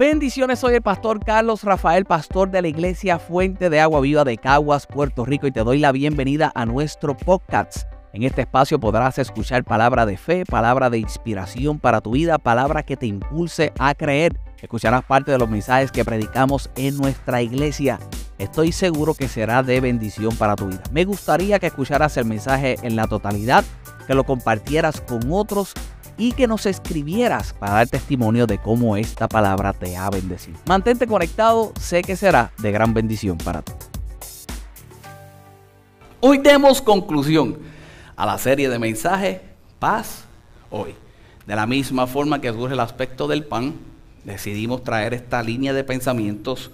Bendiciones, soy el pastor Carlos Rafael, pastor de la iglesia Fuente de Agua Viva de Caguas, Puerto Rico, y te doy la bienvenida a nuestro podcast. En este espacio podrás escuchar palabra de fe, palabra de inspiración para tu vida, palabra que te impulse a creer. Escucharás parte de los mensajes que predicamos en nuestra iglesia. Estoy seguro que será de bendición para tu vida. Me gustaría que escucharas el mensaje en la totalidad, que lo compartieras con otros y que nos escribieras para dar testimonio de cómo esta palabra te ha bendecido. Mantente conectado, sé que será de gran bendición para ti. Hoy demos conclusión a la serie de mensajes Paz hoy. De la misma forma que surge el aspecto del pan, decidimos traer esta línea de pensamientos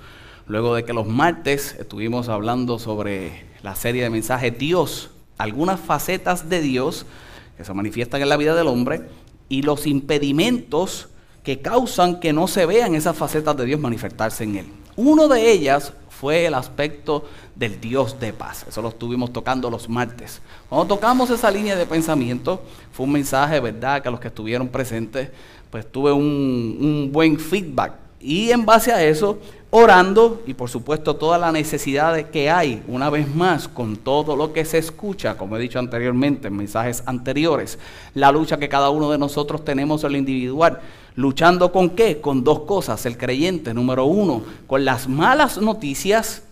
luego de que los martes estuvimos hablando sobre la serie de mensajes Dios, algunas facetas de Dios que se manifiestan en la vida del hombre y los impedimentos que causan que no se vean esas facetas de Dios manifestarse en él. Uno de ellas fue el aspecto del Dios de paz. Eso lo estuvimos tocando los martes. Cuando tocamos esa línea de pensamiento, fue un mensaje, ¿verdad?, que a los que estuvieron presentes, pues tuve un, un buen feedback. Y en base a eso, orando y por supuesto toda la necesidad que hay, una vez más, con todo lo que se escucha, como he dicho anteriormente en mensajes anteriores, la lucha que cada uno de nosotros tenemos en lo individual. ¿Luchando con qué? Con dos cosas. El creyente, número uno, con las malas noticias,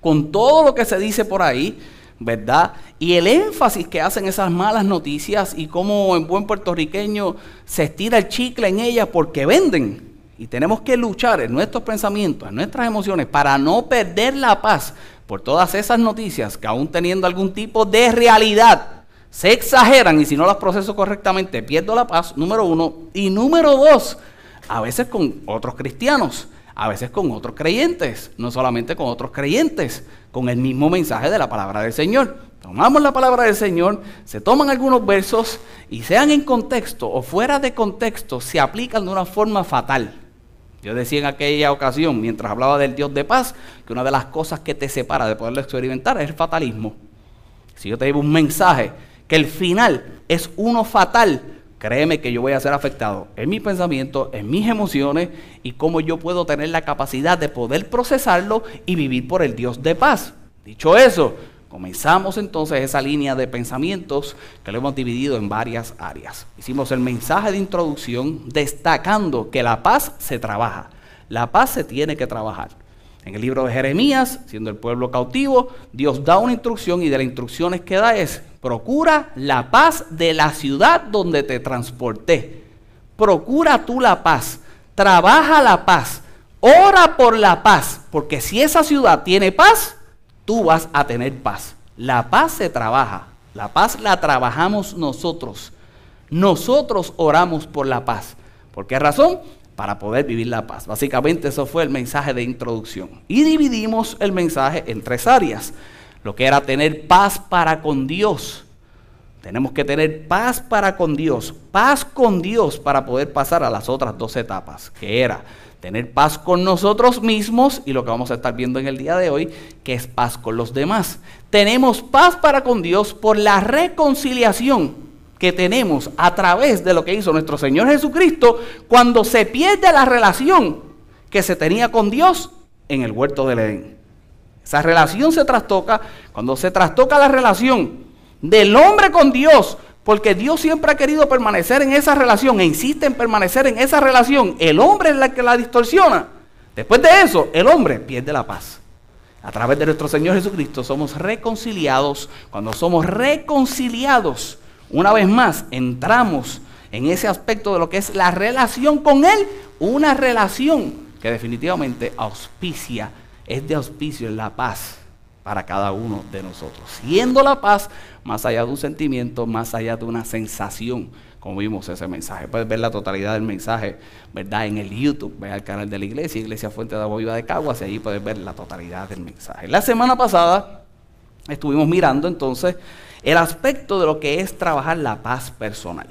con todo lo que se dice por ahí, ¿verdad? Y el énfasis que hacen esas malas noticias y cómo en buen puertorriqueño se estira el chicle en ellas porque venden. Y tenemos que luchar en nuestros pensamientos, en nuestras emociones, para no perder la paz por todas esas noticias que aún teniendo algún tipo de realidad, se exageran y si no las proceso correctamente, pierdo la paz, número uno. Y número dos, a veces con otros cristianos, a veces con otros creyentes, no solamente con otros creyentes, con el mismo mensaje de la palabra del Señor. Tomamos la palabra del Señor, se toman algunos versos y sean en contexto o fuera de contexto, se aplican de una forma fatal. Yo decía en aquella ocasión, mientras hablaba del Dios de paz, que una de las cosas que te separa de poderlo experimentar es el fatalismo. Si yo te digo un mensaje que el final es uno fatal, créeme que yo voy a ser afectado en mi pensamiento, en mis emociones y cómo yo puedo tener la capacidad de poder procesarlo y vivir por el Dios de paz. Dicho eso, Comenzamos entonces esa línea de pensamientos que lo hemos dividido en varias áreas. Hicimos el mensaje de introducción destacando que la paz se trabaja. La paz se tiene que trabajar. En el libro de Jeremías, siendo el pueblo cautivo, Dios da una instrucción y de las instrucciones que da es, procura la paz de la ciudad donde te transporté. Procura tú la paz, trabaja la paz, ora por la paz, porque si esa ciudad tiene paz, tú vas a tener paz. La paz se trabaja, la paz la trabajamos nosotros. Nosotros oramos por la paz. ¿Por qué razón? Para poder vivir la paz. Básicamente eso fue el mensaje de introducción. Y dividimos el mensaje en tres áreas. Lo que era tener paz para con Dios. Tenemos que tener paz para con Dios. Paz con Dios para poder pasar a las otras dos etapas. Que era tener paz con nosotros mismos y lo que vamos a estar viendo en el día de hoy, que es paz con los demás. Tenemos paz para con Dios por la reconciliación que tenemos a través de lo que hizo nuestro Señor Jesucristo cuando se pierde la relación que se tenía con Dios en el huerto del Edén. Esa relación se trastoca, cuando se trastoca la relación del hombre con Dios, porque Dios siempre ha querido permanecer en esa relación e insiste en permanecer en esa relación. El hombre es la que la distorsiona. Después de eso, el hombre pierde la paz. A través de nuestro Señor Jesucristo somos reconciliados. Cuando somos reconciliados, una vez más, entramos en ese aspecto de lo que es la relación con Él. Una relación que definitivamente auspicia, es de auspicio en la paz para cada uno de nosotros. Siendo la paz más allá de un sentimiento, más allá de una sensación, como vimos ese mensaje. Puedes ver la totalidad del mensaje, ¿verdad? En el YouTube, ve al canal de la iglesia, Iglesia Fuente de Agua Viva de Caguas, y ahí puedes ver la totalidad del mensaje. La semana pasada estuvimos mirando entonces el aspecto de lo que es trabajar la paz personal,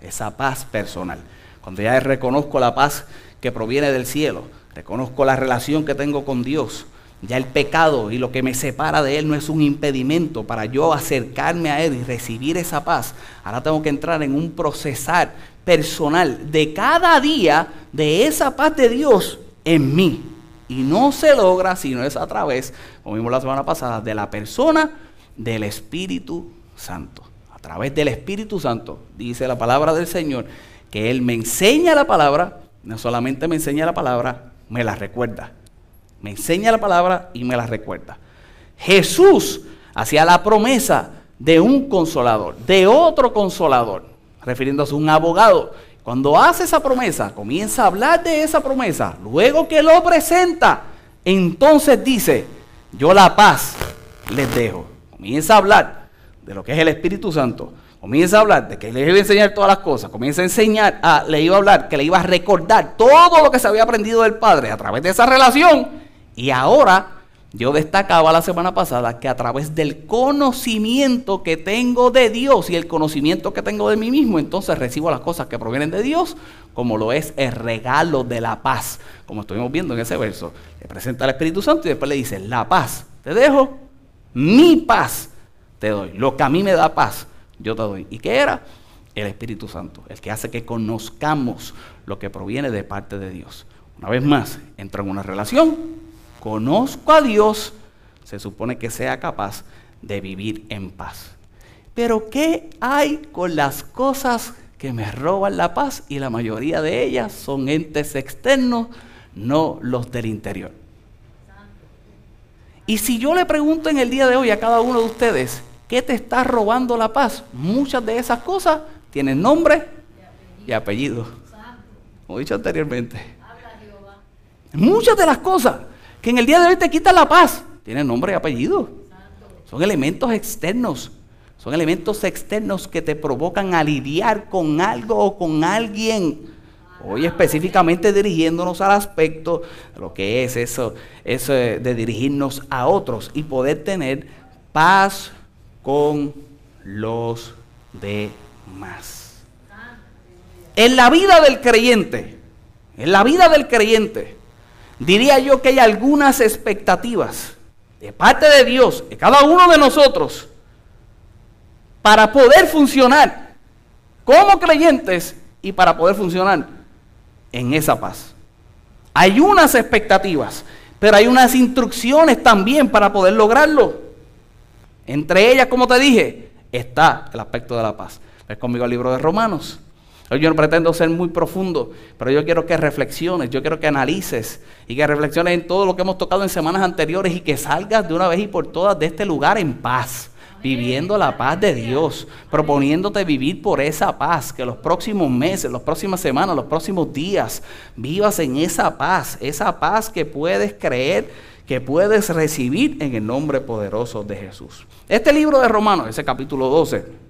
esa paz personal. Cuando ya reconozco la paz que proviene del cielo, reconozco la relación que tengo con Dios, ya el pecado y lo que me separa de Él no es un impedimento para yo acercarme a Él y recibir esa paz. Ahora tengo que entrar en un procesar personal de cada día de esa paz de Dios en mí. Y no se logra si no es a través, como vimos la semana pasada, de la persona del Espíritu Santo. A través del Espíritu Santo, dice la palabra del Señor, que Él me enseña la palabra, no solamente me enseña la palabra, me la recuerda. Me enseña la palabra y me la recuerda. Jesús hacía la promesa de un consolador, de otro consolador, refiriéndose a un abogado. Cuando hace esa promesa, comienza a hablar de esa promesa, luego que lo presenta, entonces dice, yo la paz les dejo. Comienza a hablar de lo que es el Espíritu Santo. Comienza a hablar de que le iba a enseñar todas las cosas. Comienza a enseñar, a, le iba a hablar, que le iba a recordar todo lo que se había aprendido del Padre a través de esa relación. Y ahora yo destacaba la semana pasada que a través del conocimiento que tengo de Dios y el conocimiento que tengo de mí mismo, entonces recibo las cosas que provienen de Dios, como lo es el regalo de la paz, como estuvimos viendo en ese verso. Le presenta al Espíritu Santo y después le dice, la paz, te dejo, mi paz te doy. Lo que a mí me da paz, yo te doy. ¿Y qué era? El Espíritu Santo, el que hace que conozcamos lo que proviene de parte de Dios. Una vez más, entro en una relación conozco a Dios, se supone que sea capaz de vivir en paz. Pero ¿qué hay con las cosas que me roban la paz? Y la mayoría de ellas son entes externos, no los del interior. Y si yo le pregunto en el día de hoy a cada uno de ustedes, ¿qué te está robando la paz? Muchas de esas cosas tienen nombre y apellido. Como he dicho anteriormente. Muchas de las cosas que en el día de hoy te quita la paz, tiene nombre y apellido. Son elementos externos. Son elementos externos que te provocan a lidiar con algo o con alguien. Hoy específicamente dirigiéndonos al aspecto de lo que es eso, eso de dirigirnos a otros y poder tener paz con los demás. En la vida del creyente, en la vida del creyente, diría yo que hay algunas expectativas de parte de Dios, de cada uno de nosotros, para poder funcionar como creyentes y para poder funcionar en esa paz. Hay unas expectativas, pero hay unas instrucciones también para poder lograrlo. Entre ellas, como te dije, está el aspecto de la paz. Ves conmigo el libro de Romanos. Yo no pretendo ser muy profundo, pero yo quiero que reflexiones, yo quiero que analices y que reflexiones en todo lo que hemos tocado en semanas anteriores y que salgas de una vez y por todas de este lugar en paz, viviendo la paz de Dios, proponiéndote vivir por esa paz, que los próximos meses, las próximas semanas, los próximos días, vivas en esa paz, esa paz que puedes creer, que puedes recibir en el nombre poderoso de Jesús. Este libro de Romanos, ese capítulo 12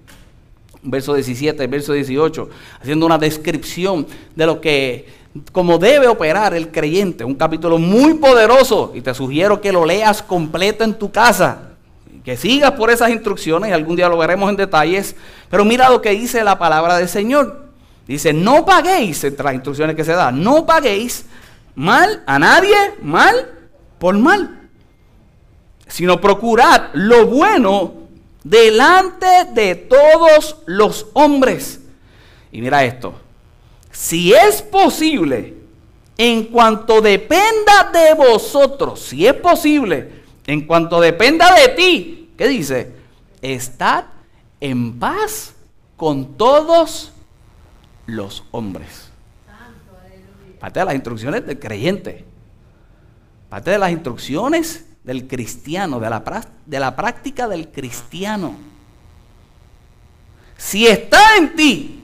verso 17, verso 18, haciendo una descripción de lo que, como debe operar el creyente. Un capítulo muy poderoso y te sugiero que lo leas completo en tu casa. Que sigas por esas instrucciones y algún día lo veremos en detalles. Pero mira lo que dice la palabra del Señor. Dice, no paguéis, entre las instrucciones que se da, no paguéis mal a nadie, mal por mal, sino procurad lo bueno delante de todos los hombres. Y mira esto, si es posible, en cuanto dependa de vosotros, si es posible, en cuanto dependa de ti, ¿qué dice? Estad en paz con todos los hombres. Parte de las instrucciones del creyente. Parte de las instrucciones del cristiano, de la, de la práctica del cristiano. Si está en ti,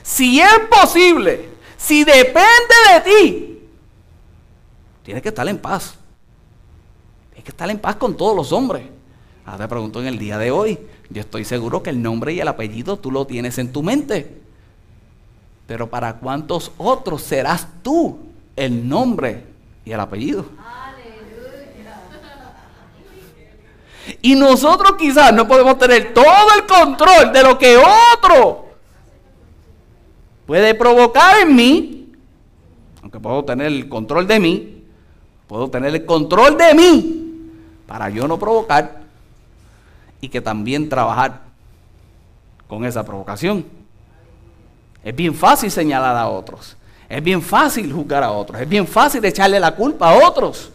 si es posible, si depende de ti, tienes que estar en paz. Tienes que estar en paz con todos los hombres. Ahora te pregunto en el día de hoy, yo estoy seguro que el nombre y el apellido tú lo tienes en tu mente. Pero ¿para cuántos otros serás tú el nombre y el apellido? Y nosotros quizás no podemos tener todo el control de lo que otro puede provocar en mí, aunque puedo tener el control de mí, puedo tener el control de mí para yo no provocar y que también trabajar con esa provocación. Es bien fácil señalar a otros. Es bien fácil juzgar a otros, es bien fácil echarle la culpa a otros.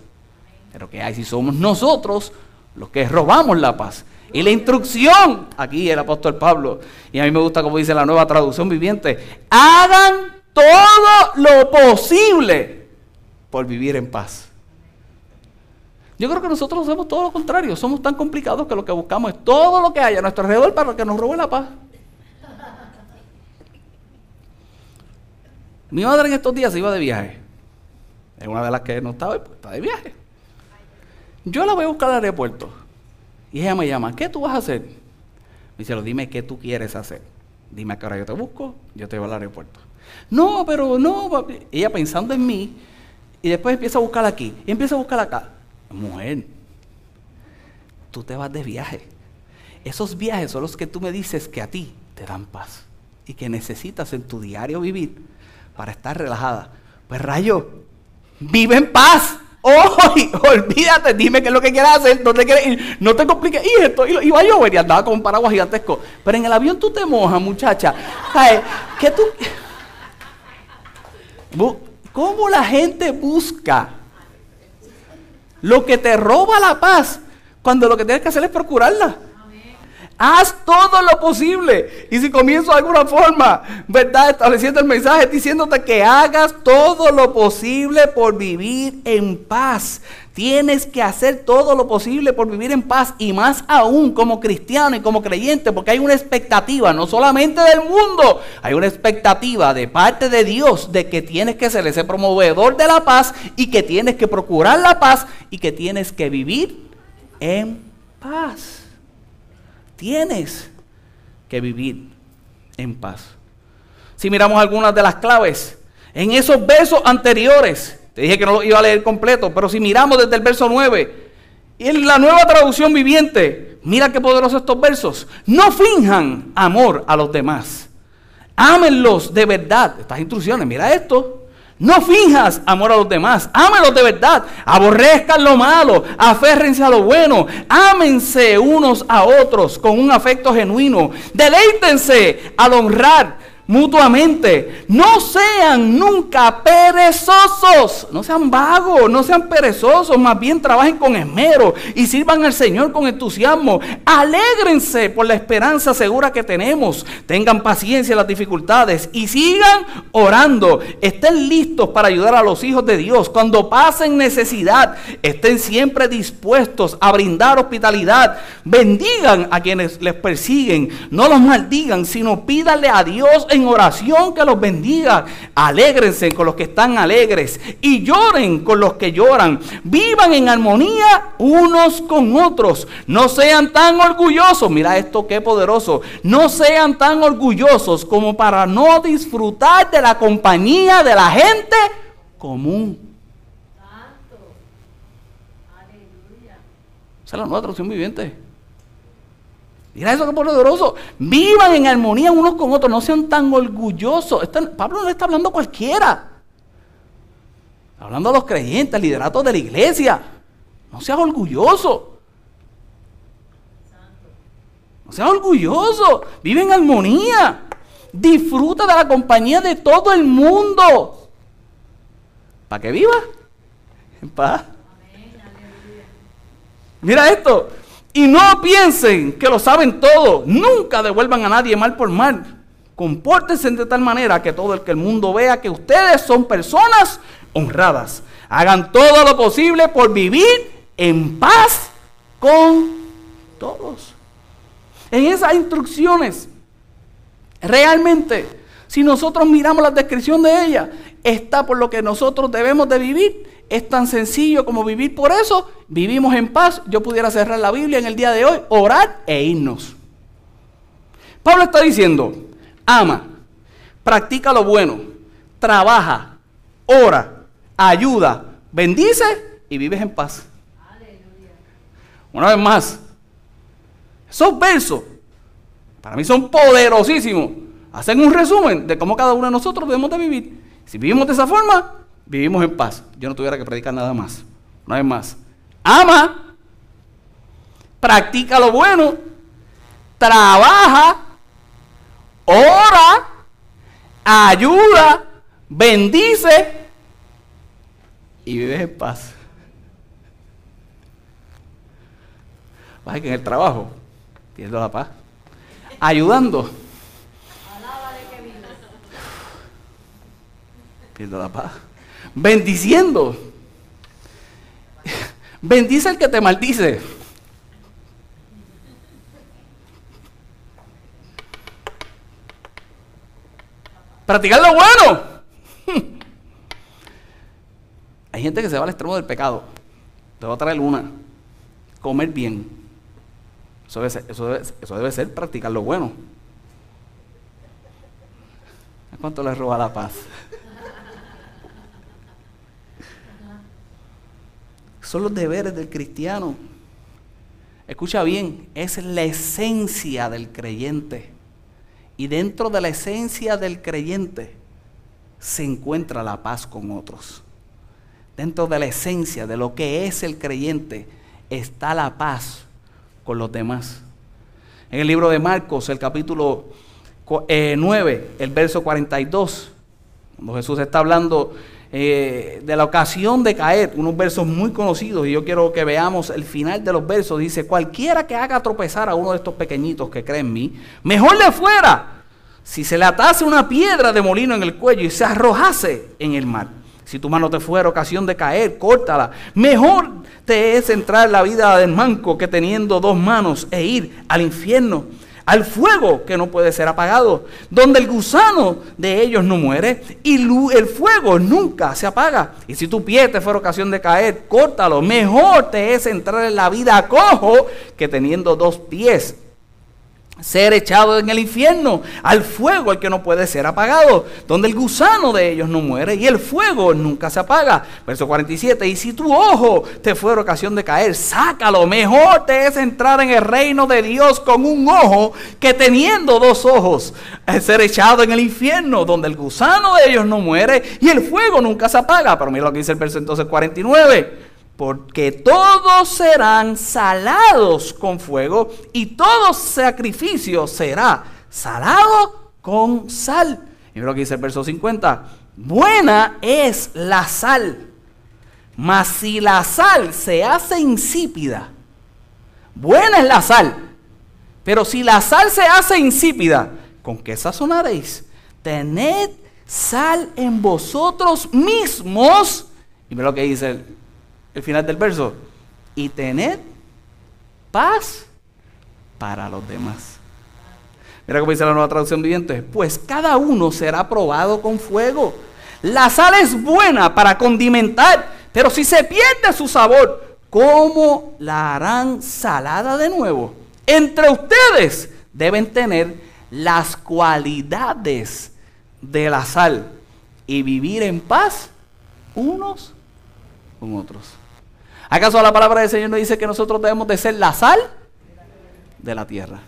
Pero ¿qué hay si somos nosotros los que robamos la paz? Y la instrucción, aquí el apóstol Pablo, y a mí me gusta como dice la nueva traducción viviente, hagan todo lo posible por vivir en paz. Yo creo que nosotros hacemos todo lo contrario, somos tan complicados que lo que buscamos es todo lo que haya a nuestro alrededor para que nos robe la paz. Mi madre en estos días se iba de viaje. Es una de las que no estaba, pues está de viaje. Yo la voy a buscar al aeropuerto. Y ella me llama, ¿qué tú vas a hacer? Me dice, dime qué tú quieres hacer. Dime a qué hora yo te busco, yo te voy al aeropuerto. No, pero no. Ella pensando en mí, y después empieza a buscar aquí, y empieza a buscar acá. Mujer, tú te vas de viaje. Esos viajes son los que tú me dices que a ti te dan paz y que necesitas en tu diario vivir para estar relajada. Pues rayo, vive en paz. Hoy, olvídate, dime qué es lo que quieres hacer, te quieres ir, no te compliques. Y esto, iba a llover y andaba con un paraguas gigantesco. Pero en el avión tú te mojas, muchacha. ¿Qué tú? ¿Cómo la gente busca lo que te roba la paz cuando lo que tienes que hacer es procurarla? Haz todo lo posible. Y si comienzo de alguna forma, ¿verdad? Estableciendo el mensaje, diciéndote que hagas todo lo posible por vivir en paz. Tienes que hacer todo lo posible por vivir en paz y más aún como cristiano y como creyente, porque hay una expectativa, no solamente del mundo, hay una expectativa de parte de Dios de que tienes que ser ese promovedor de la paz y que tienes que procurar la paz y que tienes que vivir en paz. Tienes que vivir en paz. Si miramos algunas de las claves, en esos versos anteriores, te dije que no lo iba a leer completo, pero si miramos desde el verso 9, y en la nueva traducción viviente, mira qué poderosos estos versos. No finjan amor a los demás. Ámenlos de verdad. Estas instrucciones, mira esto. No fijas amor a los demás, ámelos de verdad, aborrezcan lo malo, aférrense a lo bueno, ámense unos a otros con un afecto genuino, deleítense al honrar mutuamente. No sean nunca perezosos, no sean vagos, no sean perezosos, más bien trabajen con esmero y sirvan al Señor con entusiasmo. Alégrense por la esperanza segura que tenemos. Tengan paciencia en las dificultades y sigan orando. Estén listos para ayudar a los hijos de Dios. Cuando pasen necesidad, estén siempre dispuestos a brindar hospitalidad. Bendigan a quienes les persiguen. No los maldigan, sino pídale a Dios en oración que los bendiga. Alégrense con los que están alegres y lloren con los que lloran. Vivan en armonía unos con otros. No sean tan orgullosos. Mira esto qué poderoso. No sean tan orgullosos como para no disfrutar de la compañía de la gente común. Esa es la nueva traducción viviente. Mira eso que poderoso. Vivan en armonía unos con otros. No sean tan orgullosos. Pablo no está hablando a cualquiera. Está hablando a los creyentes, al liderato de la iglesia. No seas orgulloso. No seas orgulloso. Vive en armonía. Disfruta de la compañía de todo el mundo. ¿Para que viva? En paz. Mira esto. Y no piensen que lo saben todo. Nunca devuelvan a nadie mal por mal. Compórtense de tal manera que todo el que el mundo vea que ustedes son personas honradas. Hagan todo lo posible por vivir en paz con todos. En esas instrucciones, realmente, si nosotros miramos la descripción de ella, está por lo que nosotros debemos de vivir es tan sencillo como vivir por eso. Vivimos en paz. Yo pudiera cerrar la Biblia en el día de hoy, orar e irnos. Pablo está diciendo, ama, practica lo bueno, trabaja, ora, ayuda, bendice y vives en paz. Una vez más, esos versos para mí son poderosísimos. Hacen un resumen de cómo cada uno de nosotros debemos de vivir. Si vivimos de esa forma, vivimos en paz. Yo no tuviera que predicar nada más. Una vez más. Ama, practica lo bueno, trabaja, ora, ayuda, bendice y vives en paz. Vas que en el trabajo pierdo la paz. Ayudando. Pierdo la paz. Bendiciendo. Bendice al que te maldice. Practicar lo bueno. Hay gente que se va al extremo del pecado. Te voy a traer una. Comer bien. Eso debe ser, practicar lo bueno. ¿A cuánto le roba la paz? Son los deberes del cristiano. Escucha bien, es la esencia del creyente. Y dentro de la esencia del creyente se encuentra la paz con otros. Dentro de la esencia de lo que es el creyente está la paz con los demás. En el libro de Marcos, el capítulo 9, eh, el verso 42, cuando Jesús está hablando eh, de la ocasión de caer, unos versos muy conocidos, y yo quiero que veamos el final de los versos. Dice, cualquiera que haga tropezar a uno de estos pequeñitos que creen en mí, mejor le fuera si se le atase una piedra de molino en el cuello y se arrojase en el mar. Si tu mano te fuera ocasión de caer, córtala. Mejor te es entrar en la vida del manco que teniendo dos manos e ir al infierno al fuego que no puede ser apagado, donde el gusano de ellos no muere y el fuego nunca se apaga. Y si tu pie te fuera ocasión de caer, córtalo. Mejor te es entrar en la vida cojo que teniendo dos pies ser echado en el infierno, al fuego el que no puede ser apagado, donde el gusano de ellos no muere y el fuego nunca se apaga. Verso 47, y si tu ojo te fuera ocasión de caer, sácalo, mejor te es entrar en el reino de Dios con un ojo que teniendo dos ojos, ser echado en el infierno, donde el gusano de ellos no muere y el fuego nunca se apaga. Pero mira lo que dice el verso entonces 49 porque todos serán salados con fuego y todo sacrificio será salado con sal. Y lo que dice el verso 50, buena es la sal, mas si la sal se hace insípida, buena es la sal, pero si la sal se hace insípida, ¿con qué sazonaréis? Tened sal en vosotros mismos. Y ve lo que dice el el final del verso, y tened paz para los demás. Mira cómo dice la nueva traducción viviente, pues cada uno será probado con fuego. La sal es buena para condimentar, pero si se pierde su sabor, ¿cómo la harán salada de nuevo? Entre ustedes deben tener las cualidades de la sal y vivir en paz unos con otros. ¿Acaso la palabra del Señor nos dice que nosotros debemos de ser la sal de la tierra?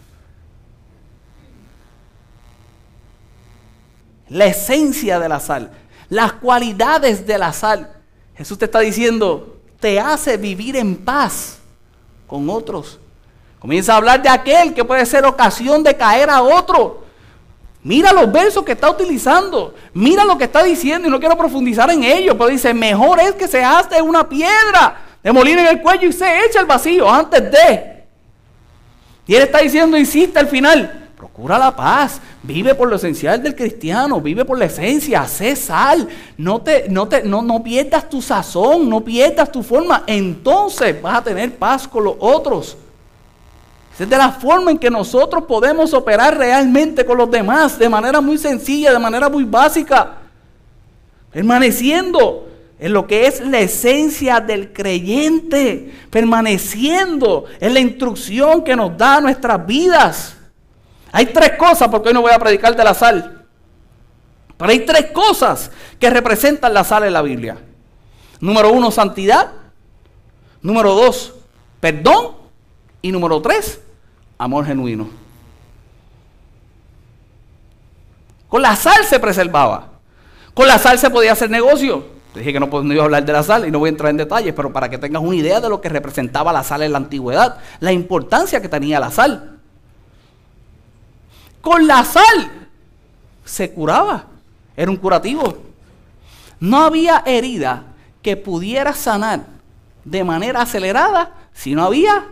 La esencia de la sal, las cualidades de la sal. Jesús te está diciendo, te hace vivir en paz con otros. Comienza a hablar de aquel que puede ser ocasión de caer a otro. Mira los versos que está utilizando. Mira lo que está diciendo y no quiero profundizar en ello, pero dice, mejor es que se hace una piedra de molino en el cuello y se echa el vacío antes de. Y él está diciendo, insiste al final, procura la paz, vive por lo esencial del cristiano, vive por la esencia, sé sal, no, te, no, te, no, no pierdas tu sazón, no pierdas tu forma, entonces vas a tener paz con los otros. Esa es de la forma en que nosotros podemos operar realmente con los demás, de manera muy sencilla, de manera muy básica, permaneciendo en lo que es la esencia del creyente, permaneciendo en la instrucción que nos da nuestras vidas. Hay tres cosas, porque hoy no voy a predicar de la sal, pero hay tres cosas que representan la sal en la Biblia. Número uno, santidad. Número dos, perdón. Y número tres, amor genuino. Con la sal se preservaba. Con la sal se podía hacer negocio. Dije que no, iba a hablar de la sal y no voy a entrar en detalles, pero para que tengas una idea de lo que representaba la sal en la antigüedad, la importancia que tenía la sal. Con la sal se curaba, era un curativo. No había herida que pudiera sanar de manera acelerada si no había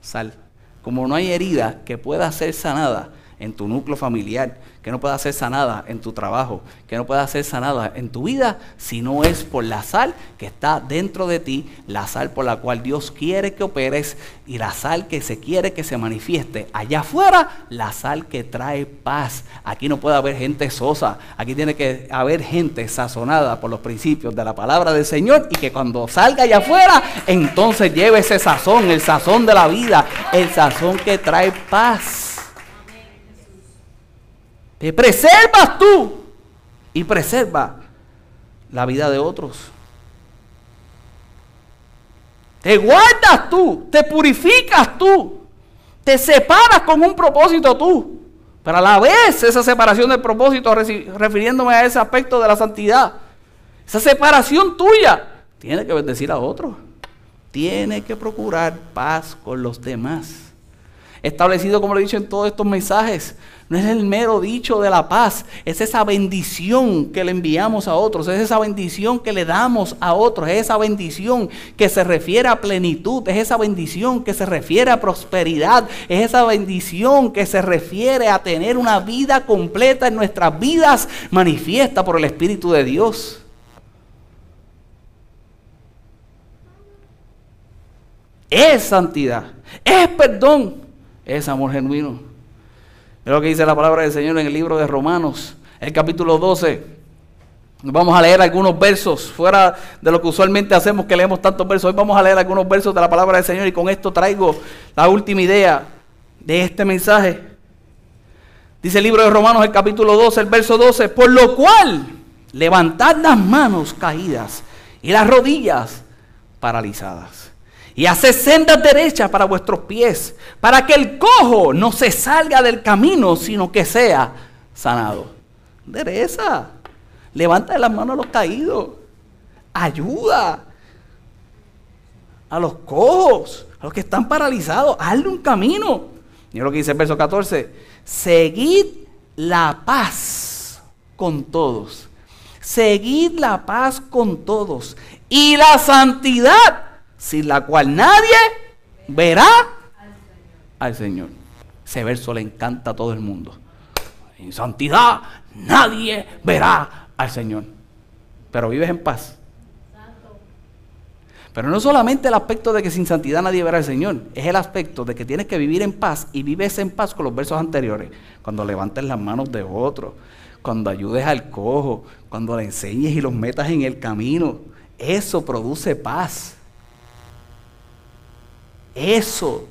sal. Como no hay herida que pueda ser sanada en tu núcleo familiar, que no pueda ser sanada en tu trabajo, que no pueda ser sanada en tu vida, si no es por la sal que está dentro de ti, la sal por la cual Dios quiere que operes y la sal que se quiere que se manifieste. Allá afuera, la sal que trae paz. Aquí no puede haber gente sosa, aquí tiene que haber gente sazonada por los principios de la palabra del Señor y que cuando salga allá afuera, entonces lleve ese sazón, el sazón de la vida, el sazón que trae paz. Te preservas tú y preserva la vida de otros. Te guardas tú, te purificas tú, te separas con un propósito tú. Pero a la vez esa separación del propósito, refiriéndome a ese aspecto de la santidad, esa separación tuya, tiene que bendecir a otros. Tiene que procurar paz con los demás establecido, como lo he dicho en todos estos mensajes. No es el mero dicho de la paz, es esa bendición que le enviamos a otros, es esa bendición que le damos a otros, es esa bendición que se refiere a plenitud, es esa bendición que se refiere a prosperidad, es esa bendición que se refiere a tener una vida completa en nuestras vidas manifiesta por el Espíritu de Dios. Es santidad, es perdón, es amor genuino. Es lo que dice la palabra del Señor en el libro de Romanos, el capítulo 12. Vamos a leer algunos versos, fuera de lo que usualmente hacemos, que leemos tantos versos. Hoy vamos a leer algunos versos de la palabra del Señor y con esto traigo la última idea de este mensaje. Dice el libro de Romanos, el capítulo 12, el verso 12, por lo cual levantad las manos caídas y las rodillas paralizadas y hace sendas derechas para vuestros pies, para que el cojo no se salga del camino, sino que sea sanado. Dereza, levanta las manos a los caídos, ayuda a los cojos, a los que están paralizados, hazle un camino. Mira lo que dice el verso 14, seguid la paz con todos, seguid la paz con todos. Y la santidad sin la cual nadie verá al Señor. Ese verso le encanta a todo el mundo. En santidad nadie verá al Señor. Pero vives en paz. Pero no solamente el aspecto de que sin santidad nadie verá al Señor, es el aspecto de que tienes que vivir en paz y vives en paz con los versos anteriores. Cuando levantes las manos de otro, cuando ayudes al cojo, cuando le enseñes y los metas en el camino. Eso produce paz. Eso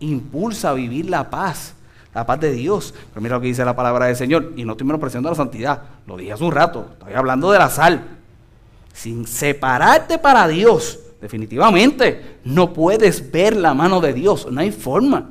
impulsa a vivir la paz, la paz de Dios. Pero mira lo que dice la palabra del Señor. Y no estoy menospreciando la santidad. Lo dije hace un rato. Estoy hablando de la sal. Sin separarte para Dios, definitivamente no puedes ver la mano de Dios. No hay forma.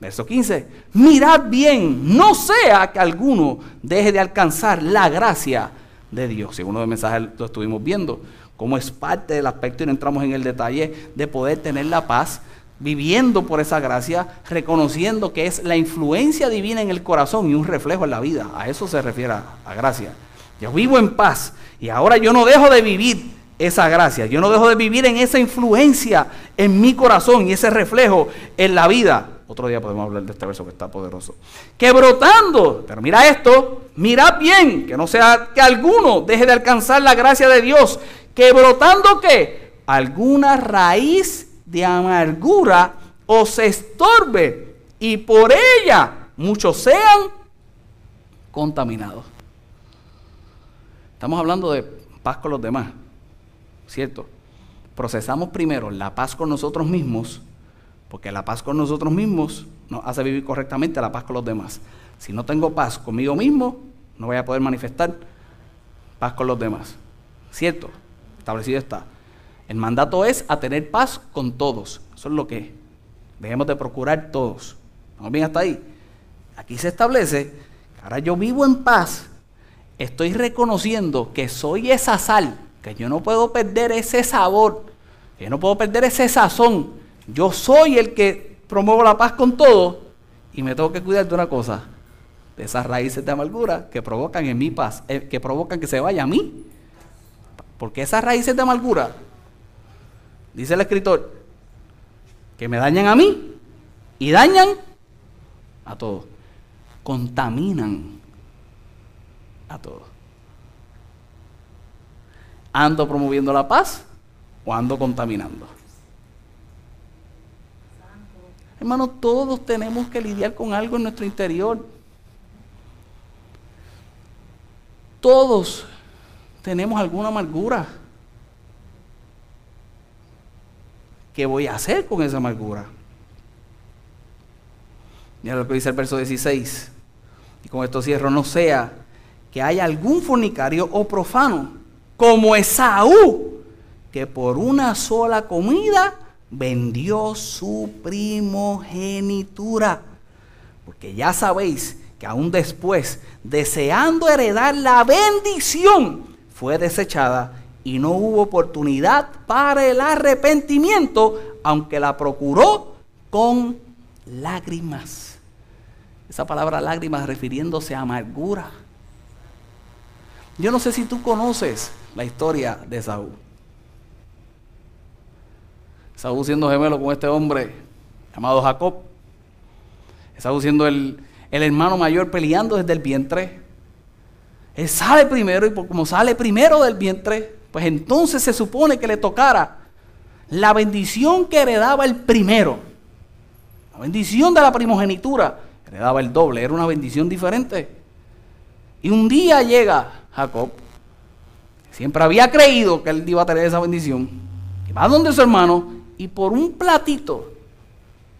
Verso 15. Mirad bien, no sea que alguno deje de alcanzar la gracia de Dios. Según los mensajes lo estuvimos viendo como es parte del aspecto, y no entramos en el detalle, de poder tener la paz, viviendo por esa gracia, reconociendo que es la influencia divina en el corazón y un reflejo en la vida. A eso se refiere a, gracia. Yo vivo en paz y ahora yo no dejo de vivir esa gracia, yo no dejo de vivir en esa influencia en mi corazón y ese reflejo en la vida. Otro día podemos hablar de este verso que está poderoso. Que brotando, pero mira esto, mirad bien, que no sea que alguno deje de alcanzar la gracia de Dios, que brotando qué? Alguna raíz de amargura os estorbe y por ella muchos sean contaminados. Estamos hablando de paz con los demás, ¿cierto? Procesamos primero la paz con nosotros mismos, porque la paz con nosotros mismos nos hace vivir correctamente la paz con los demás. Si no tengo paz conmigo mismo, no voy a poder manifestar paz con los demás, ¿cierto? Establecido está. El mandato es a tener paz con todos. Eso es lo que debemos de procurar todos. ¿Vamos bien hasta ahí? Aquí se establece ahora yo vivo en paz. Estoy reconociendo que soy esa sal, que yo no puedo perder ese sabor, que yo no puedo perder ese sazón. Yo soy el que promuevo la paz con todos y me tengo que cuidar de una cosa, de esas raíces de amargura que provocan en mi paz, eh, que provocan que se vaya a mí. Porque esas raíces de amargura, dice el escritor, que me dañan a mí y dañan a todos. Contaminan a todos. ¿Ando promoviendo la paz o ando contaminando? Hermano, todos tenemos que lidiar con algo en nuestro interior. Todos tenemos alguna amargura. ¿Qué voy a hacer con esa amargura? Mira lo que dice el verso 16. Y con esto cierro, no sea que haya algún fornicario o profano, como Esaú, que por una sola comida vendió su primogenitura. Porque ya sabéis que aún después, deseando heredar la bendición, fue desechada y no hubo oportunidad para el arrepentimiento, aunque la procuró con lágrimas. Esa palabra lágrimas refiriéndose a amargura. Yo no sé si tú conoces la historia de Saúl. Saúl siendo gemelo con este hombre llamado Jacob. Saúl siendo el, el hermano mayor peleando desde el vientre. Él sale primero y como sale primero del vientre, pues entonces se supone que le tocara la bendición que heredaba el primero. La bendición de la primogenitura heredaba el doble, era una bendición diferente. Y un día llega Jacob, siempre había creído que él iba a tener esa bendición, y va donde su hermano y por un platito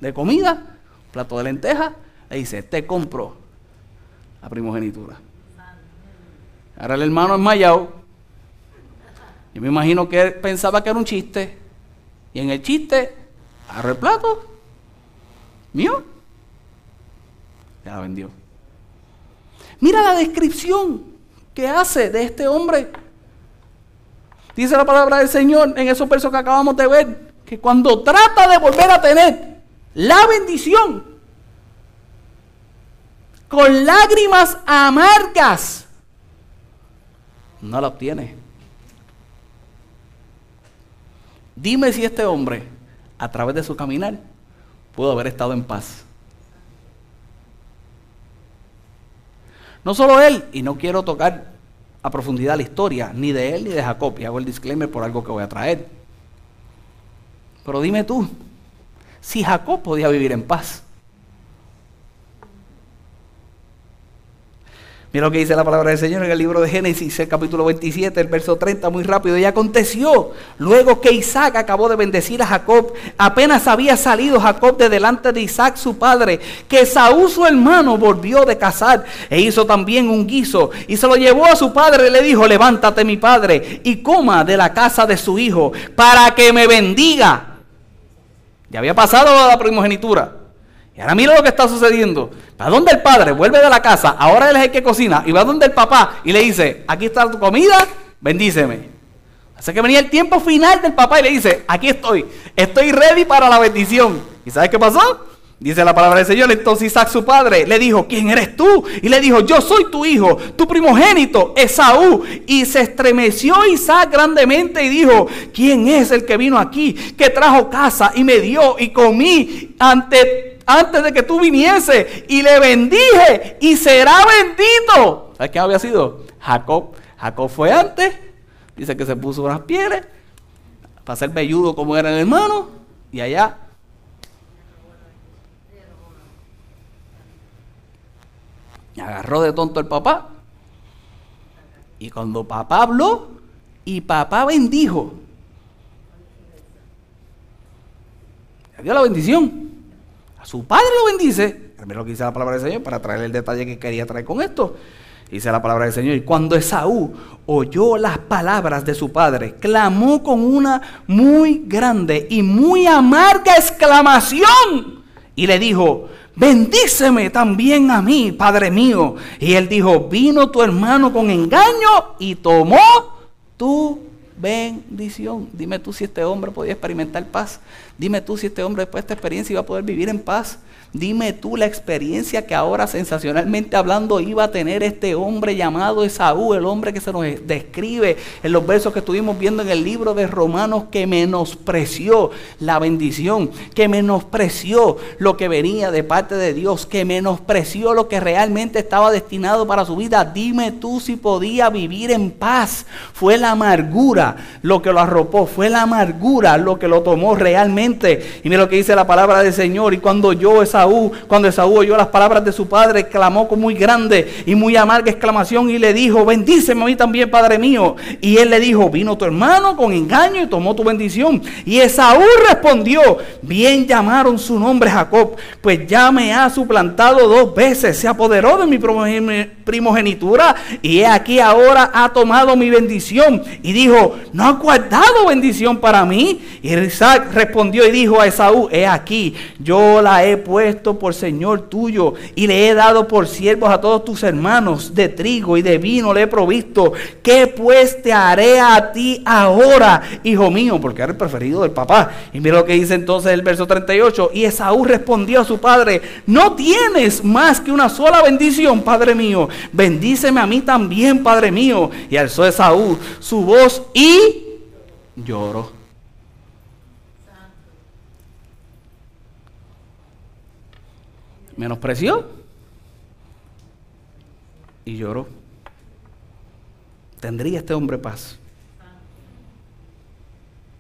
de comida, un plato de lenteja, le dice, te compro la primogenitura. Ahora el hermano es mayao. Yo me imagino que él pensaba que era un chiste. Y en el chiste, agarró el plato, mío, ya la vendió. Mira la descripción que hace de este hombre. Dice la palabra del Señor en esos versos que acabamos de ver, que cuando trata de volver a tener la bendición, con lágrimas amargas, no la obtiene. Dime si este hombre, a través de su caminar, pudo haber estado en paz. No solo él, y no quiero tocar a profundidad la historia, ni de él ni de Jacob, y hago el disclaimer por algo que voy a traer. Pero dime tú, si Jacob podía vivir en paz, Mira lo que dice la palabra del Señor en el libro de Génesis, el capítulo 27, el verso 30, muy rápido. Y aconteció, luego que Isaac acabó de bendecir a Jacob, apenas había salido Jacob de delante de Isaac su padre, que Saúl su hermano volvió de cazar e hizo también un guiso y se lo llevó a su padre y le dijo, levántate mi padre y coma de la casa de su hijo para que me bendiga. Ya había pasado la primogenitura. Y ahora mira lo que está sucediendo. ¿Para dónde el padre? Vuelve de la casa. Ahora él es el que cocina. Y va donde el papá y le dice, aquí está tu comida, bendíceme. Así que venía el tiempo final del papá y le dice, aquí estoy. Estoy ready para la bendición. ¿Y sabes qué pasó? Dice la palabra del Señor. Entonces Isaac, su padre, le dijo, ¿quién eres tú? Y le dijo, yo soy tu hijo, tu primogénito, Esaú. Y se estremeció Isaac grandemente y dijo, ¿quién es el que vino aquí, que trajo casa y me dio y comí ante antes de que tú viniese y le bendije y será bendito. ¿Sabes quién había sido? Jacob. Jacob fue antes. Dice que se puso unas pieles para ser velludo como era el hermano. Y allá. Agarró de tonto el papá. Y cuando papá habló y papá bendijo, le dio la bendición su padre lo bendice. Primero lo que dice la palabra del Señor para traer el detalle que quería traer con esto. Dice la palabra del Señor. Y cuando Esaú oyó las palabras de su padre, clamó con una muy grande y muy amarga exclamación. Y le dijo, bendíceme también a mí, Padre mío. Y él dijo, vino tu hermano con engaño y tomó tu bendición. Dime tú si este hombre podía experimentar paz. Dime tú si este hombre después de esta experiencia iba a poder vivir en paz. Dime tú la experiencia que ahora sensacionalmente hablando iba a tener este hombre llamado Esaú, el hombre que se nos describe en los versos que estuvimos viendo en el libro de Romanos, que menospreció la bendición, que menospreció lo que venía de parte de Dios, que menospreció lo que realmente estaba destinado para su vida. Dime tú si podía vivir en paz. Fue la amargura lo que lo arropó, fue la amargura lo que lo tomó realmente. Y mira lo que dice la palabra del Señor. Y cuando yo, Esaú, cuando Esaú oyó las palabras de su padre, clamó con muy grande y muy amarga exclamación y le dijo, bendíceme a mí también, Padre mío. Y él le dijo, vino tu hermano con engaño y tomó tu bendición. Y Esaú respondió, bien llamaron su nombre Jacob, pues ya me ha suplantado dos veces, se apoderó de mi primogenitura y he aquí ahora ha tomado mi bendición. Y dijo, no ha guardado bendición para mí. Y Isaac respondió y dijo a Esaú, he aquí, yo la he puesto por Señor tuyo y le he dado por siervos a todos tus hermanos de trigo y de vino le he provisto. ¿Qué pues te haré a ti ahora, hijo mío? Porque era el preferido del papá. Y mira lo que dice entonces el verso 38. Y Esaú respondió a su padre, no tienes más que una sola bendición, padre mío. Bendíceme a mí también, padre mío. Y alzó Esaú su voz y lloró. Menospreció y lloró. ¿Tendría este hombre paz?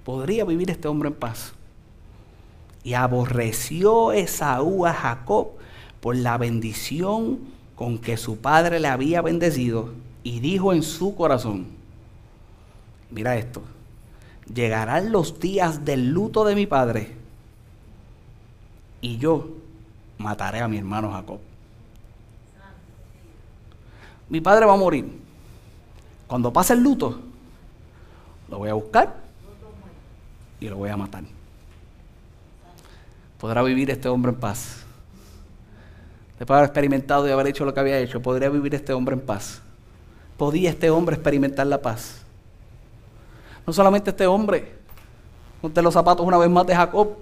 ¿Podría vivir este hombre en paz? Y aborreció Esaú a Jacob por la bendición con que su padre le había bendecido y dijo en su corazón, mira esto, llegarán los días del luto de mi padre y yo mataré a mi hermano Jacob. Mi padre va a morir. Cuando pase el luto, lo voy a buscar y lo voy a matar. ¿Podrá vivir este hombre en paz? Después de haber experimentado y haber hecho lo que había hecho, ¿podría vivir este hombre en paz? ¿Podía este hombre experimentar la paz? No solamente este hombre, ponte los zapatos una vez más de Jacob,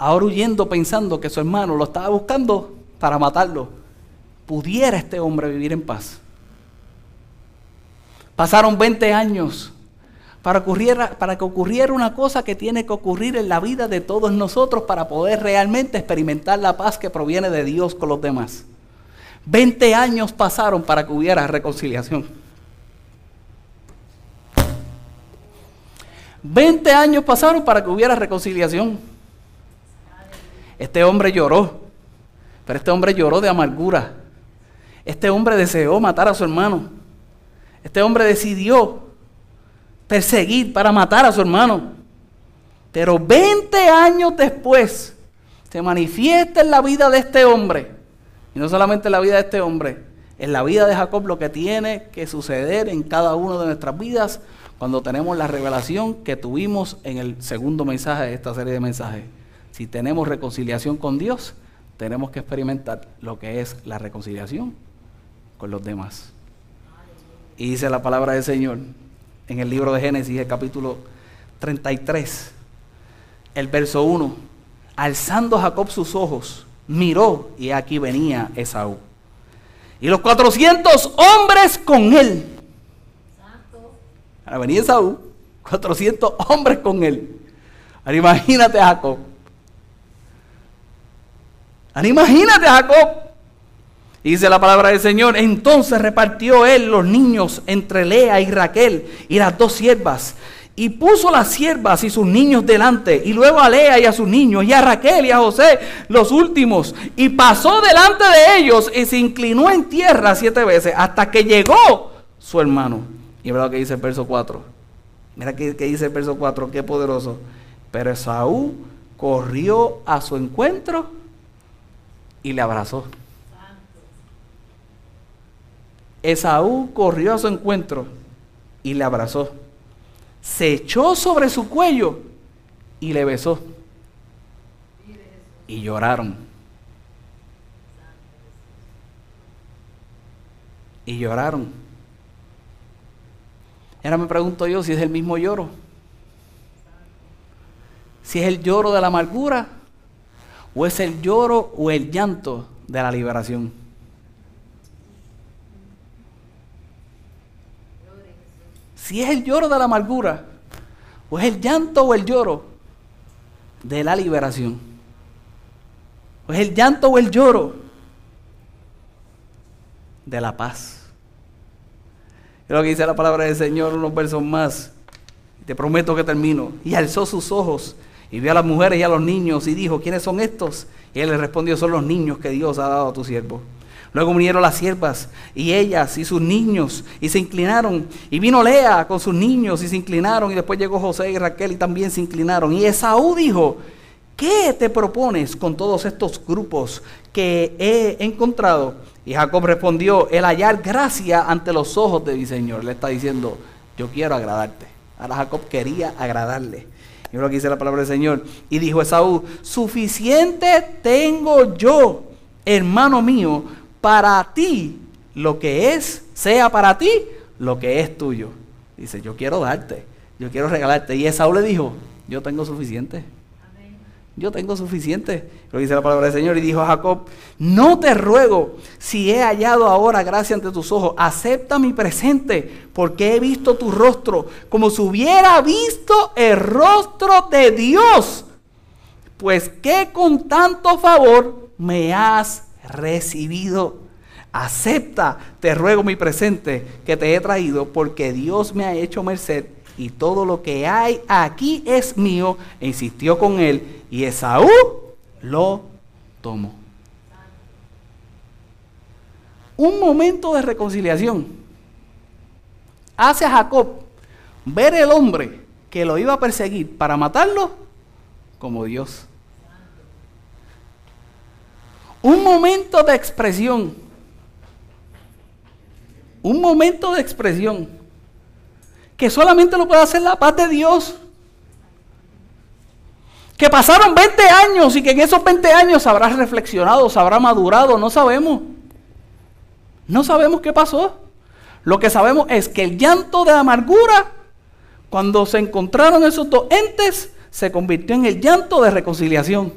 ahora huyendo pensando que su hermano lo estaba buscando para matarlo, pudiera este hombre vivir en paz. Pasaron 20 años para, para, que ocurriera una cosa que tiene que ocurrir en la vida de todos nosotros para poder realmente experimentar la paz que proviene de Dios con los demás. 20 años pasaron para que hubiera reconciliación. 20 años pasaron para que hubiera reconciliación. Este hombre lloró, pero este hombre lloró de amargura. Este hombre deseó matar a su hermano. Este hombre decidió perseguir para matar a su hermano. Pero 20 años después se manifiesta en la vida de este hombre. Y no solamente en la vida de este hombre, en la vida de Jacob lo que tiene que suceder en cada una de nuestras vidas cuando tenemos la revelación que tuvimos en el segundo mensaje de esta serie de mensajes. Si tenemos reconciliación con Dios, tenemos que experimentar lo que es la reconciliación con los demás. Y dice la palabra del Señor en el libro de Génesis, el capítulo 33, el verso 1. Alzando Jacob sus ojos, miró y aquí venía Esaú. Y los 400 hombres con él. Ahora venía Esaú, 400 hombres con él. Ahora imagínate a Jacob imagínate a Jacob. dice la palabra del Señor. Entonces repartió él los niños entre Lea y Raquel y las dos siervas. Y puso las siervas y sus niños delante. Y luego a Lea y a sus niños. Y a Raquel y a José los últimos. Y pasó delante de ellos y se inclinó en tierra siete veces hasta que llegó su hermano. Y lo que dice el verso 4. Mira que, que dice el verso 4. Qué poderoso. Pero Esaú corrió a su encuentro y le abrazó. Esaú corrió a su encuentro y le abrazó. Se echó sobre su cuello y le besó. Y lloraron. Y lloraron. Ahora me pregunto yo si es el mismo lloro. Si es el lloro de la amargura ¿O es el lloro o el llanto de la liberación? Si es el lloro de la amargura, o es el llanto o el lloro de la liberación. O es el llanto o el lloro de la paz. Es lo que dice la palabra del Señor, unos versos más. Te prometo que termino. Y alzó sus ojos y vio a las mujeres y a los niños y dijo, ¿quiénes son estos? Y él le respondió, son los niños que Dios ha dado a tu siervo. Luego vinieron las siervas y ellas y sus niños y se inclinaron. Y vino Lea con sus niños y se inclinaron. Y después llegó José y Raquel y también se inclinaron. Y Esaú dijo, ¿qué te propones con todos estos grupos que he encontrado? Y Jacob respondió, el hallar gracia ante los ojos de mi Señor. Le está diciendo, yo quiero agradarte. Ahora Jacob quería agradarle. Y lo que dice la palabra del Señor. Y dijo Esaú, suficiente tengo yo, hermano mío, para ti lo que es, sea para ti lo que es tuyo. Dice, yo quiero darte, yo quiero regalarte. Y Esaú le dijo, yo tengo suficiente. Yo tengo suficiente. Lo dice la palabra del Señor. Y dijo a Jacob, no te ruego, si he hallado ahora gracia ante tus ojos, acepta mi presente, porque he visto tu rostro, como si hubiera visto el rostro de Dios. Pues que con tanto favor me has recibido. Acepta, te ruego mi presente que te he traído, porque Dios me ha hecho merced y todo lo que hay aquí es mío. E insistió con él y Esaú lo tomó. Un momento de reconciliación hace a Jacob ver el hombre que lo iba a perseguir para matarlo como Dios. Un momento de expresión. Un momento de expresión. Que solamente lo puede hacer la paz de Dios. Que pasaron 20 años y que en esos 20 años habrá reflexionado, se habrá madurado, no sabemos. No sabemos qué pasó. Lo que sabemos es que el llanto de amargura, cuando se encontraron esos dos entes, se convirtió en el llanto de reconciliación.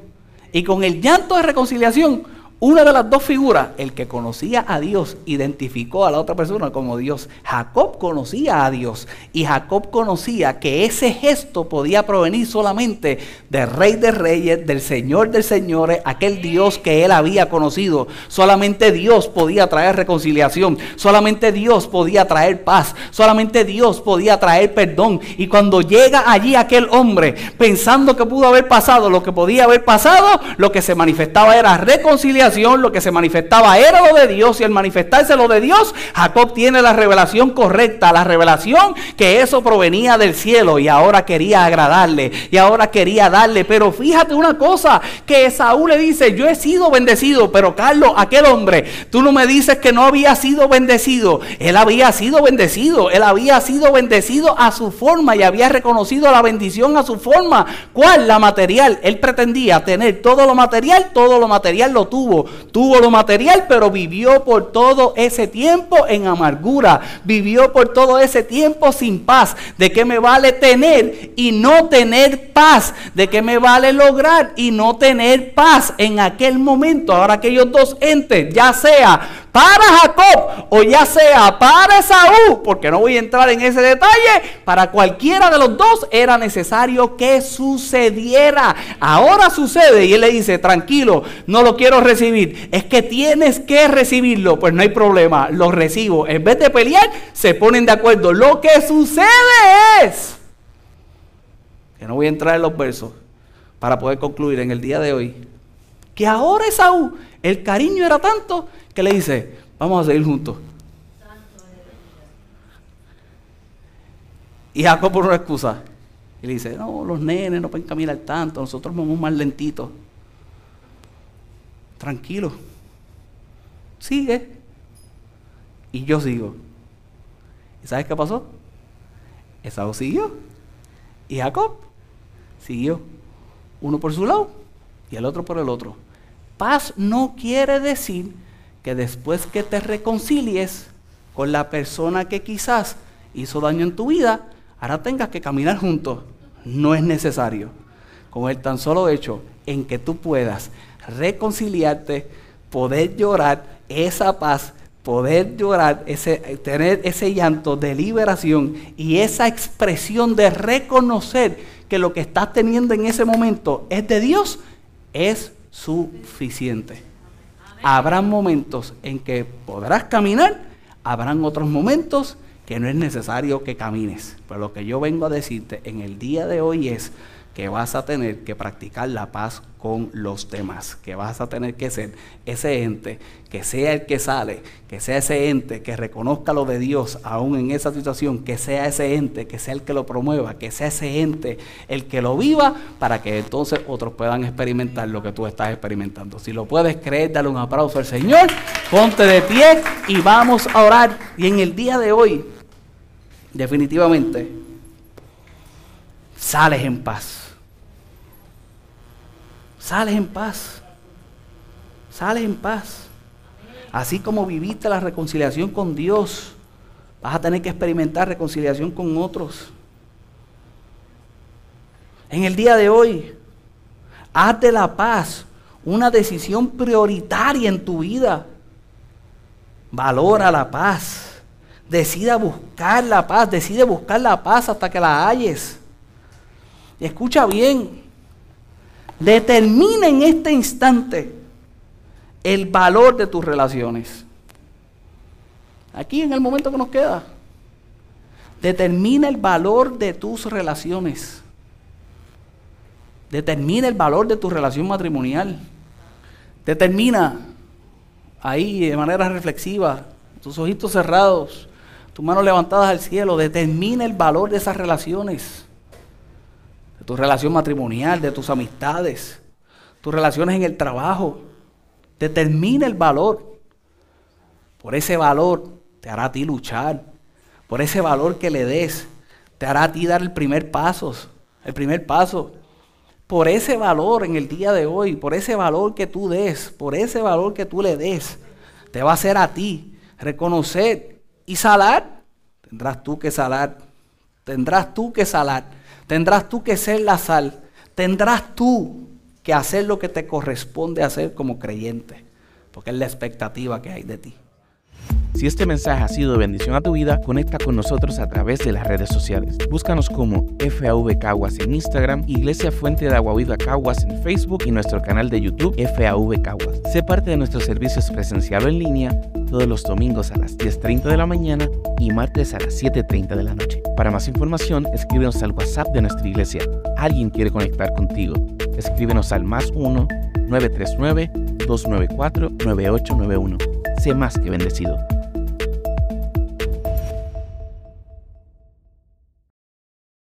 Y con el llanto de reconciliación una de las dos figuras, el que conocía a Dios, identificó a la otra persona como Dios. Jacob conocía a Dios y Jacob conocía que ese gesto podía provenir solamente del Rey de Reyes, del Señor de Señores, aquel Dios que él había conocido. Solamente Dios podía traer reconciliación, solamente Dios podía traer paz, solamente Dios podía traer perdón. Y cuando llega allí aquel hombre pensando que pudo haber pasado lo que podía haber pasado, lo que se manifestaba era reconciliación lo que se manifestaba era lo de Dios y al manifestarse lo de Dios, Jacob tiene la revelación correcta, la revelación que eso provenía del cielo y ahora quería agradarle y ahora quería darle. Pero fíjate una cosa, que Saúl le dice, yo he sido bendecido, pero Carlos, aquel hombre, tú no me dices que no había sido bendecido. Él había sido bendecido, él había sido bendecido a su forma y había reconocido la bendición a su forma. ¿Cuál? La material. Él pretendía tener todo lo material, todo lo material lo tuvo tuvo. lo material, pero vivió por todo ese tiempo en amargura. Vivió por todo ese tiempo sin paz. ¿De qué me vale tener y no tener paz? ¿De qué me vale lograr y no tener paz en aquel momento? Ahora aquellos dos entes, ya sea para Jacob o ya sea para Esaú, porque no voy a entrar en ese detalle, para cualquiera de los dos era necesario que sucediera. Ahora sucede y él le dice, tranquilo, no lo quiero recibir. Es que tienes que recibirlo, pues no hay problema, lo recibo. En vez de pelear, se ponen de acuerdo. Lo que sucede es, que no voy a entrar en los versos para poder concluir en el día de hoy, que ahora Esaú, el cariño era tanto ¿Qué le dice? Vamos a seguir juntos. Y Jacob por una excusa. Y le dice, no, los nenes no pueden caminar tanto, nosotros vamos más lentitos. Tranquilo. Sigue. Y yo sigo. ¿Y sabes qué pasó? Esaú siguió. Y Jacob siguió. Uno por su lado y el otro por el otro. Paz no quiere decir que después que te reconcilies con la persona que quizás hizo daño en tu vida, ahora tengas que caminar juntos. No es necesario. Con el tan solo hecho en que tú puedas reconciliarte, poder llorar esa paz, poder llorar, ese, tener ese llanto de liberación y esa expresión de reconocer que lo que estás teniendo en ese momento es de Dios, es suficiente. Habrán momentos en que podrás caminar, habrán otros momentos que no es necesario que camines. Pero lo que yo vengo a decirte en el día de hoy es que vas a tener que practicar la paz con los demás, que vas a tener que ser ese ente, que sea el que sale, que sea ese ente que reconozca lo de Dios aún en esa situación, que sea ese ente, que sea el que lo promueva, que sea ese ente el que lo viva, para que entonces otros puedan experimentar lo que tú estás experimentando. Si lo puedes creer, dale un aplauso al Señor, ponte de pie y vamos a orar. Y en el día de hoy, definitivamente, sales en paz sales en paz. Sales en paz. Así como viviste la reconciliación con Dios, vas a tener que experimentar reconciliación con otros. En el día de hoy, haz de la paz una decisión prioritaria en tu vida. Valora la paz. Decida buscar la paz. Decide buscar la paz hasta que la halles. Escucha bien. Determina en este instante el valor de tus relaciones. Aquí en el momento que nos queda. Determina el valor de tus relaciones. Determina el valor de tu relación matrimonial. Determina ahí de manera reflexiva, tus ojitos cerrados, tus manos levantadas al cielo. Determina el valor de esas relaciones tu relación matrimonial, de tus amistades, tus relaciones en el trabajo. Determina el valor. Por ese valor te hará a ti luchar. Por ese valor que le des, te hará a ti dar el primer paso. El primer paso. Por ese valor en el día de hoy, por ese valor que tú des, por ese valor que tú le des, te va a hacer a ti reconocer y salar. Tendrás tú que salar. Tendrás tú que salar Tendrás tú que ser la sal. Tendrás tú que hacer lo que te corresponde hacer como creyente. Porque es la expectativa que hay de ti. Si este mensaje ha sido de bendición a tu vida, conecta con nosotros a través de las redes sociales. Búscanos como FAV Caguas en Instagram, Iglesia Fuente de Agua Viva Caguas en Facebook y nuestro canal de YouTube FAV Caguas. Sé parte de nuestros servicios presencial o en línea todos los domingos a las 10.30 de la mañana y martes a las 7.30 de la noche. Para más información, escríbenos al WhatsApp de nuestra iglesia. Alguien quiere conectar contigo. Escríbenos al más 1 939 294 9891. Sé más que bendecido.